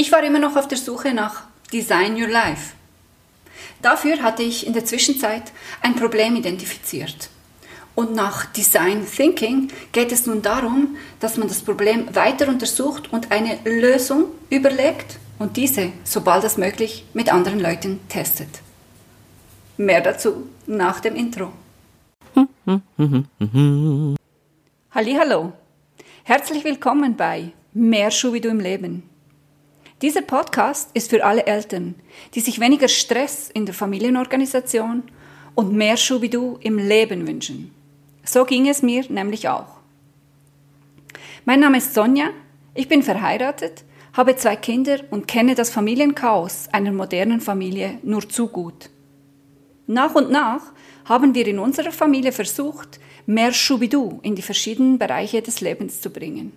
Ich war immer noch auf der Suche nach Design Your Life. Dafür hatte ich in der Zwischenzeit ein Problem identifiziert. Und nach Design Thinking geht es nun darum, dass man das Problem weiter untersucht und eine Lösung überlegt und diese, sobald es möglich, mit anderen Leuten testet. Mehr dazu nach dem Intro. Hallo, herzlich willkommen bei Mehr Schuh wie du im Leben. Dieser Podcast ist für alle Eltern, die sich weniger Stress in der Familienorganisation und mehr Schubidu im Leben wünschen. So ging es mir nämlich auch. Mein Name ist Sonja, ich bin verheiratet, habe zwei Kinder und kenne das Familienchaos einer modernen Familie nur zu gut. Nach und nach haben wir in unserer Familie versucht, mehr Schubidu in die verschiedenen Bereiche des Lebens zu bringen.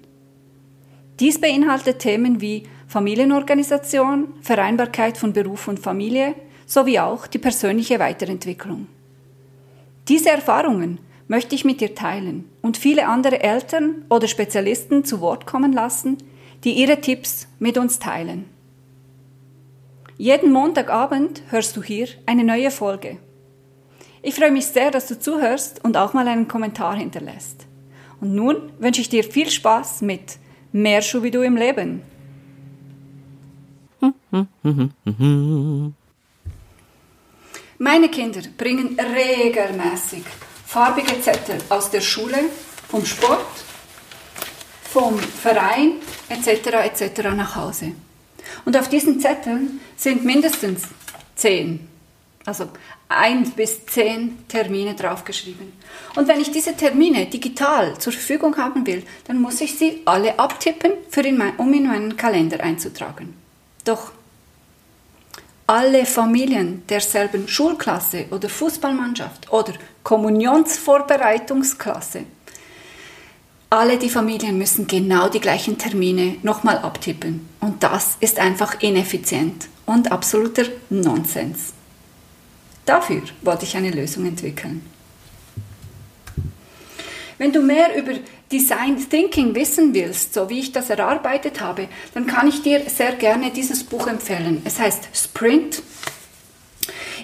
Dies beinhaltet Themen wie Familienorganisation, Vereinbarkeit von Beruf und Familie sowie auch die persönliche Weiterentwicklung. Diese Erfahrungen möchte ich mit dir teilen und viele andere Eltern oder Spezialisten zu Wort kommen lassen, die ihre Tipps mit uns teilen. Jeden Montagabend hörst du hier eine neue Folge. Ich freue mich sehr, dass du zuhörst und auch mal einen Kommentar hinterlässt. Und nun wünsche ich dir viel Spaß mit Mehr Schuh wie du im Leben. Meine Kinder bringen regelmäßig farbige Zettel aus der Schule, vom Sport, vom Verein etc. etc. nach Hause. Und auf diesen Zetteln sind mindestens zehn, also ein bis zehn Termine draufgeschrieben. Und wenn ich diese Termine digital zur Verfügung haben will, dann muss ich sie alle abtippen, in mein, um in meinen Kalender einzutragen. Doch alle Familien derselben Schulklasse oder Fußballmannschaft oder Kommunionsvorbereitungsklasse, alle die Familien müssen genau die gleichen Termine nochmal abtippen. Und das ist einfach ineffizient und absoluter Nonsens. Dafür wollte ich eine Lösung entwickeln. Wenn du mehr über Design Thinking wissen willst, so wie ich das erarbeitet habe, dann kann ich dir sehr gerne dieses Buch empfehlen. Es heißt Sprint.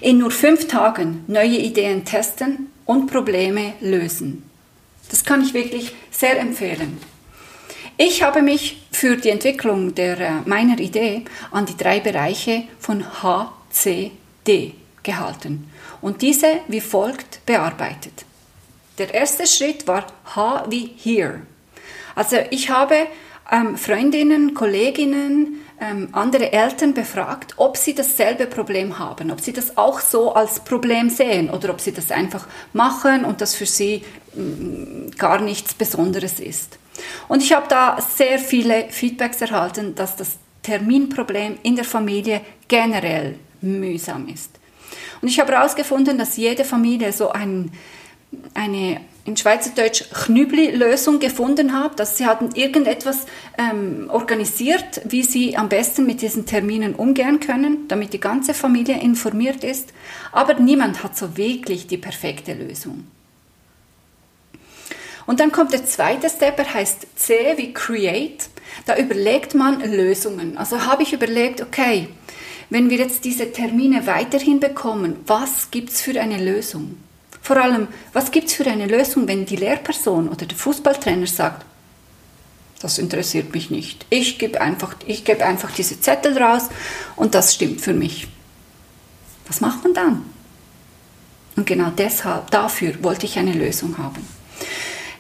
In nur fünf Tagen neue Ideen testen und Probleme lösen. Das kann ich wirklich sehr empfehlen. Ich habe mich für die Entwicklung der, äh, meiner Idee an die drei Bereiche von HCD gehalten und diese wie folgt bearbeitet. Der erste Schritt war H wie Here. Also ich habe ähm, Freundinnen, Kolleginnen, ähm, andere Eltern befragt, ob sie dasselbe Problem haben, ob sie das auch so als Problem sehen oder ob sie das einfach machen und das für sie mh, mm, gar nichts Besonderes ist. Und ich habe da sehr viele Feedbacks erhalten, dass das Terminproblem in der Familie generell mühsam ist. Und ich habe herausgefunden, dass jede Familie so ein, eine in Schweizerdeutsch Knübli-Lösung gefunden hat, dass sie hatten irgendetwas ähm, organisiert, wie sie am besten mit diesen Terminen umgehen können, damit die ganze Familie informiert ist. Aber niemand hat so wirklich die perfekte Lösung. Und dann kommt der zweite Step, er heißt C wie Create. Da überlegt man Lösungen. Also habe ich überlegt, okay, wenn wir jetzt diese Termine weiterhin bekommen, was gibt es für eine Lösung? Vor allem, was gibt es für eine Lösung, wenn die Lehrperson oder der Fußballtrainer sagt, das interessiert mich nicht. Ich gebe einfach, ich einfach diese Zettel raus und das stimmt für mich. Was macht man dann? Und genau deshalb, dafür wollte ich eine Lösung haben.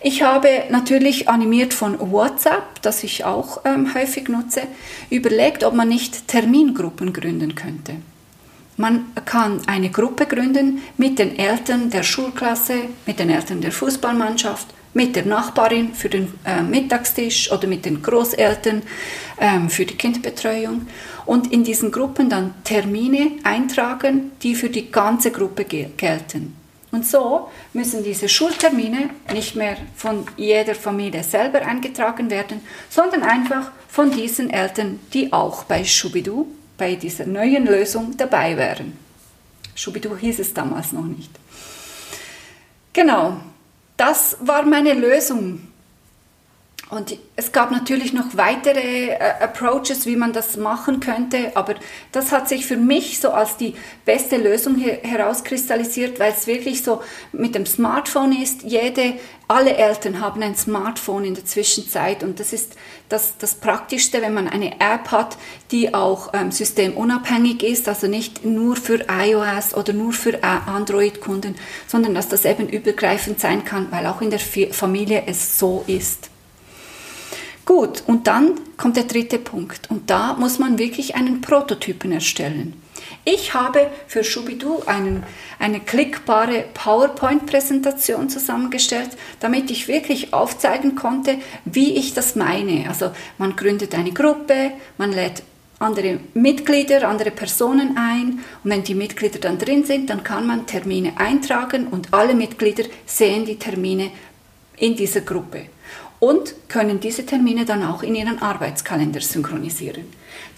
Ich habe natürlich animiert von WhatsApp, das ich auch ähm, häufig nutze, überlegt, ob man nicht Termingruppen gründen könnte. Man kann eine Gruppe gründen mit den Eltern der Schulklasse, mit den Eltern der Fußballmannschaft, mit der Nachbarin für den äh, Mittagstisch oder mit den Großeltern ähm, für die Kinderbetreuung und in diesen Gruppen dann Termine eintragen, die für die ganze Gruppe gelten. Und so müssen diese Schultermine nicht mehr von jeder Familie selber eingetragen werden, sondern einfach von diesen Eltern, die auch bei Schubidu, bei dieser neuen Lösung dabei wären. Schubidu hieß es damals noch nicht. Genau, das war meine Lösung. Und es gab natürlich noch weitere äh, Approaches, wie man das machen könnte, aber das hat sich für mich so als die beste Lösung herauskristallisiert, weil es wirklich so mit dem Smartphone ist. Jede, alle Eltern haben ein Smartphone in der Zwischenzeit und das ist das, das Praktischste, wenn man eine App hat, die auch ähm, systemunabhängig ist, also nicht nur für iOS oder nur für äh, Android-Kunden, sondern dass das eben übergreifend sein kann, weil auch in der Familie es so ist. Gut, und dann kommt der dritte Punkt. Und da muss man wirklich einen Prototypen erstellen. Ich habe für Schubidu einen, eine klickbare PowerPoint-Präsentation zusammengestellt, damit ich wirklich aufzeigen konnte, wie ich das meine. Also man gründet eine Gruppe, man lädt andere Mitglieder, andere Personen ein und wenn die Mitglieder dann drin sind, dann kann man Termine eintragen und alle Mitglieder sehen die Termine in dieser Gruppe und können diese Termine dann auch in ihren Arbeitskalender synchronisieren.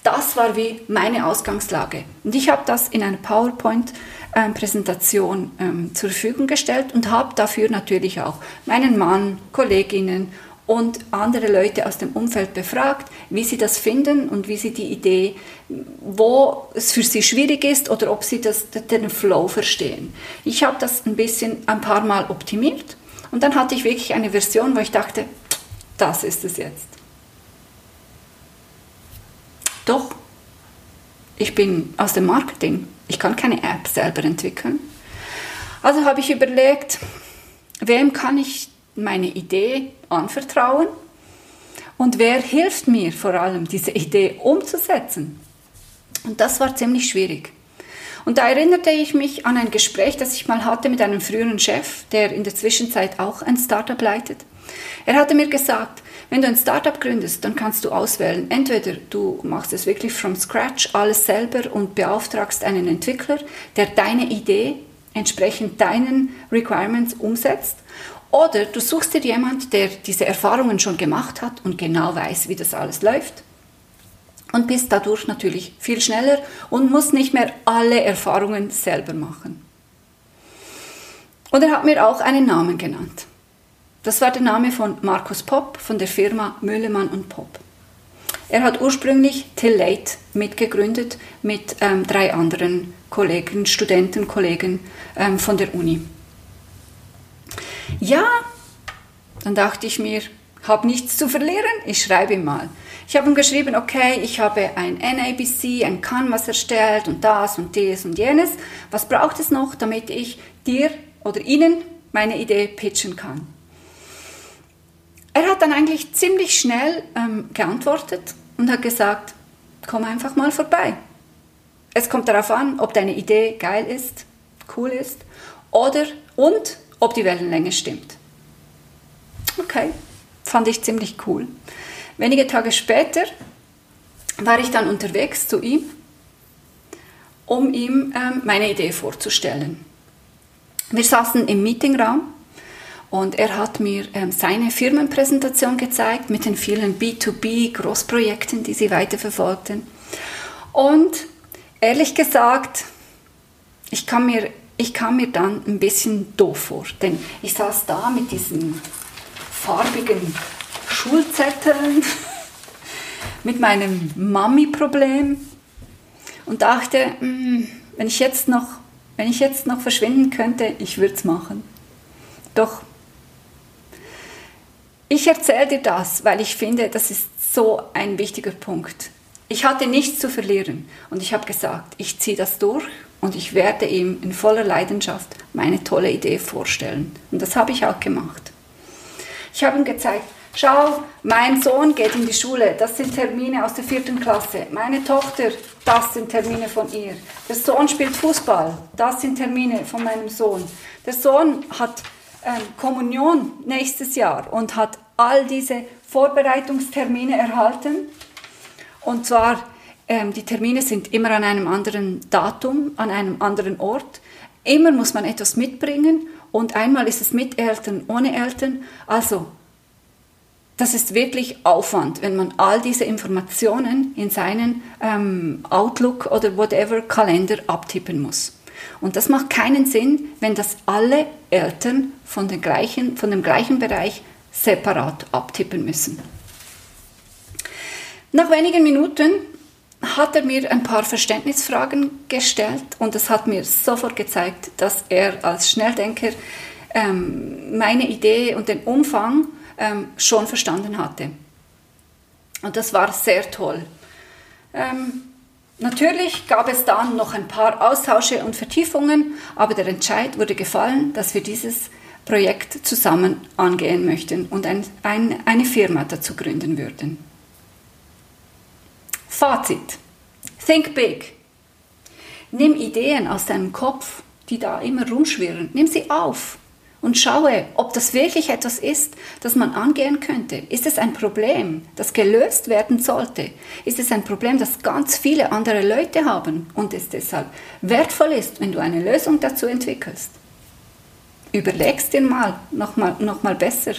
Das war wie meine Ausgangslage. Und ich habe das in einer PowerPoint-Präsentation ähm, zur Verfügung gestellt und habe dafür natürlich auch meinen Mann, Kolleginnen und andere Leute aus dem Umfeld befragt, wie sie das finden und wie sie die Idee, wo es für sie schwierig ist oder ob sie das, den Flow verstehen. Ich habe das ein bisschen ein paar Mal optimiert und dann hatte ich wirklich eine Version, wo ich dachte, das ist es jetzt. Doch, ich bin aus dem Marketing. Ich kann keine App selber entwickeln. Also habe ich überlegt, wem kann ich meine Idee anvertrauen und wer hilft mir vor allem, diese Idee umzusetzen. Und das war ziemlich schwierig. Und da erinnerte ich mich an ein Gespräch, das ich mal hatte mit einem früheren Chef, der in der Zwischenzeit auch ein Startup leitet. Er hatte mir gesagt, wenn du ein Startup gründest, dann kannst du auswählen, entweder du machst es wirklich from scratch, alles selber und beauftragst einen Entwickler, der deine Idee entsprechend deinen Requirements umsetzt, oder du suchst dir jemand, der diese Erfahrungen schon gemacht hat und genau weiß, wie das alles läuft und bist dadurch natürlich viel schneller und musst nicht mehr alle Erfahrungen selber machen. Und er hat mir auch einen Namen genannt. Das war der Name von Markus Popp von der Firma Müllemann und Popp. Er hat ursprünglich Till Late mitgegründet mit ähm, drei anderen Kollegen, Studenten, Kollegen ähm, von der Uni. Ja, dann dachte ich mir, habe nichts zu verlieren, ich schreibe ihm mal. Ich habe ihm geschrieben, okay, ich habe ein NABC, ein Canvas erstellt und das und dies und jenes. Was braucht es noch, damit ich dir oder Ihnen meine Idee pitchen kann? Er hat dann eigentlich ziemlich schnell ähm, geantwortet und hat gesagt, komm einfach mal vorbei. Es kommt darauf an, ob deine Idee geil ist, cool ist oder und ob die Wellenlänge stimmt. Okay, fand ich ziemlich cool. Wenige Tage später war ich dann unterwegs zu ihm, um ihm ähm, meine Idee vorzustellen. Wir saßen im Meetingraum und er hat mir ähm, seine Firmenpräsentation gezeigt mit den vielen B2B-Großprojekten, die sie weiterverfolgten. Und ehrlich gesagt, ich kam, mir, ich kam mir dann ein bisschen doof vor, denn ich saß da mit diesen farbigen Schulzetteln, mit meinem Mami-Problem und dachte, hm, wenn ich jetzt noch, wenn ich jetzt noch verschwinden könnte, ich würde es machen. Doch ich erzähle dir das, weil ich finde, das ist so ein wichtiger Punkt. Ich hatte nichts zu verlieren und ich habe gesagt, ich ziehe das durch und ich werde ihm in voller Leidenschaft meine tolle Idee vorstellen. Und das habe ich auch gemacht. Ich habe ihm gezeigt, schau, mein Sohn geht in die Schule, das sind Termine aus der vierten Klasse. Meine Tochter, das sind Termine von ihr. Der Sohn spielt Fußball, das sind Termine von meinem Sohn. Der Sohn hat Kommunion nächstes Jahr und hat all diese Vorbereitungstermine erhalten. Und zwar, ähm, die Termine sind immer an einem anderen Datum, an einem anderen Ort. Immer muss man etwas mitbringen und einmal ist es mit Eltern, ohne Eltern. Also, das ist wirklich Aufwand, wenn man all diese Informationen in seinen ähm, Outlook oder whatever Kalender abtippen muss. Und das macht keinen Sinn, wenn das alle Eltern von, den gleichen, von dem gleichen Bereich separat abtippen müssen. Nach wenigen Minuten hat er mir ein paar Verständnisfragen gestellt und es hat mir sofort gezeigt, dass er als Schnelldenker ähm, meine Idee und den Umfang ähm, schon verstanden hatte. Und das war sehr toll. Ähm, natürlich gab es dann noch ein paar Austausche und Vertiefungen, aber der Entscheid wurde gefallen, dass wir dieses Projekt zusammen angehen möchten und ein, ein, eine Firma dazu gründen würden. Fazit. Think big. Nimm Ideen aus deinem Kopf, die da immer rumschwirren. Nimm sie auf und schaue, ob das wirklich etwas ist, das man angehen könnte. Ist es ein Problem, das gelöst werden sollte? Ist es ein Problem, das ganz viele andere Leute haben und es deshalb wertvoll ist, wenn du eine Lösung dazu entwickelst? Überlegst dir mal nochmal noch mal besser.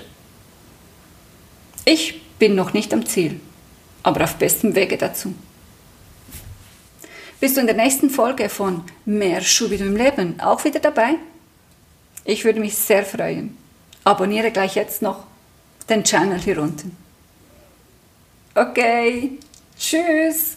Ich bin noch nicht am Ziel, aber auf bestem Wege dazu. Bist du in der nächsten Folge von Mehr Schubidum im Leben auch wieder dabei? Ich würde mich sehr freuen. Abonniere gleich jetzt noch den Channel hier unten. Okay, tschüss.